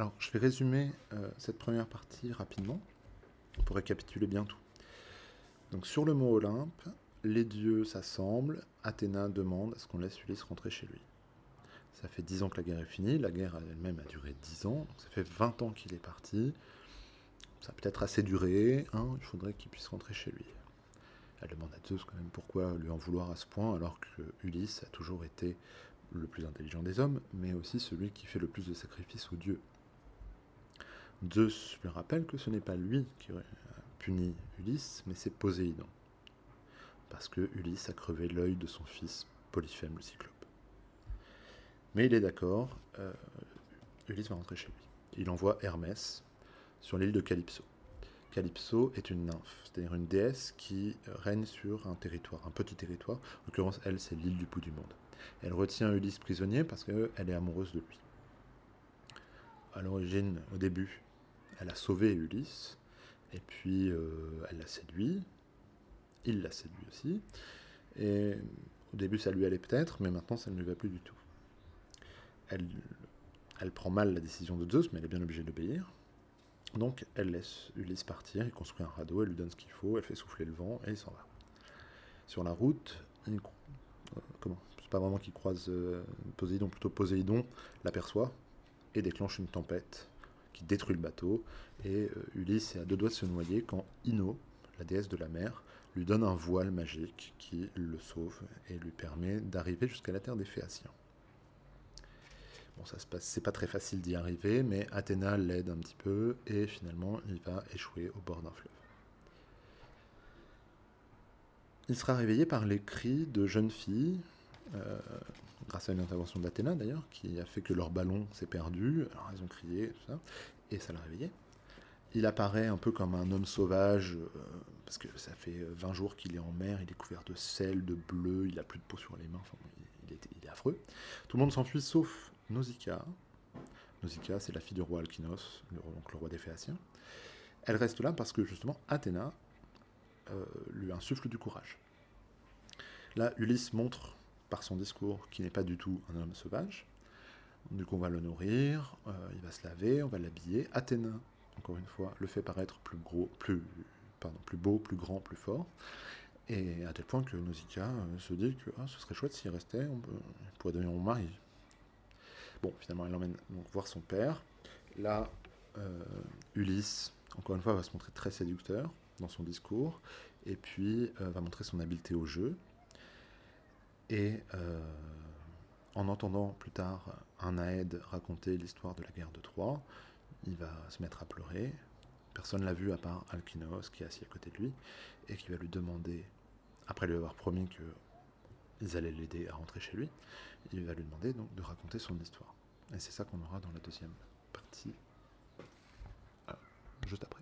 Alors, je vais résumer euh, cette première partie rapidement pour récapituler bien tout. Donc, sur le mot Olympe, les dieux s'assemblent, Athéna demande à ce qu'on laisse Ulysse rentrer chez lui. Ça fait dix ans que la guerre est finie, la guerre elle-même a duré dix ans, donc ça fait 20 ans qu'il est parti. Ça a peut-être assez duré, hein, il faudrait qu'il puisse rentrer chez lui. Elle demande à Zeus quand même pourquoi lui en vouloir à ce point, alors que Ulysse a toujours été le plus intelligent des hommes, mais aussi celui qui fait le plus de sacrifices aux dieux. Zeus lui rappelle que ce n'est pas lui qui aurait puni Ulysse, mais c'est Poséidon. Parce que Ulysse a crevé l'œil de son fils Polyphème le Cyclope. Mais il est d'accord, euh, Ulysse va rentrer chez lui. Il envoie Hermès sur l'île de Calypso. Calypso est une nymphe, c'est-à-dire une déesse qui règne sur un territoire, un petit territoire. En l'occurrence, elle, c'est l'île du bout du monde. Elle retient Ulysse prisonnier parce qu'elle est amoureuse de lui. À l'origine, au début, elle a sauvé Ulysse, et puis euh, elle l'a séduit. Il l'a séduit aussi. Et au début, ça lui allait peut-être, mais maintenant, ça ne lui va plus du tout elle, prend mal la décision de Zeus, mais elle est bien obligée d'obéir. Donc elle laisse Ulysse partir, il construit un radeau, elle lui donne ce qu'il faut, elle fait souffler le vent et il s'en va. Sur la route, il, euh, comment? C'est pas vraiment qu'il croise euh, Poséidon, plutôt Poséidon l'aperçoit et déclenche une tempête qui détruit le bateau. Et euh, Ulysse est à deux doigts de se noyer quand Ino, la déesse de la mer, lui donne un voile magique qui le sauve et lui permet d'arriver jusqu'à la terre des Phéaciens. Bon, ça se passe, c'est pas très facile d'y arriver, mais Athéna l'aide un petit peu et finalement il va échouer au bord d'un fleuve. Il sera réveillé par les cris de jeunes filles, euh, grâce à une intervention d'Athéna d'ailleurs, qui a fait que leur ballon s'est perdu. Alors elles ont crié, tout ça, et ça l'a réveillé. Il apparaît un peu comme un homme sauvage, euh, parce que ça fait 20 jours qu'il est en mer, il est couvert de sel, de bleu, il a plus de peau sur les mains, enfin, il, est, il est affreux. Tout le monde s'enfuit sauf Nausicaa. Nausicaa, c'est la fille du roi Alkinos, le, donc le roi des Phéaciens. Elle reste là parce que justement Athéna euh, lui insuffle du courage. Là, Ulysse montre par son discours qu'il n'est pas du tout un homme sauvage. Coup, on va le nourrir, euh, il va se laver, on va l'habiller. Athéna, encore une fois, le fait paraître plus gros, plus, pardon, plus beau, plus grand, plus fort. Et à tel point que Nausicaa euh, se dit que ah, ce serait chouette s'il restait, on, pourrait devenir mon mari. Bon, finalement, elle l'emmène donc voir son père. Là, euh, Ulysse, encore une fois, va se montrer très séducteur dans son discours, et puis va montrer son habileté au jeu. Et euh, en entendant plus tard un Aède raconter l'histoire de la guerre de Troie, il va se mettre à pleurer. Personne l'a vu à part Alkinos qui est assis à côté de lui et qui va lui demander, après lui avoir promis que ils allaient l'aider à rentrer chez lui. Il va lui demander donc de raconter son histoire. Et c'est ça qu'on aura dans la deuxième partie, euh, juste après.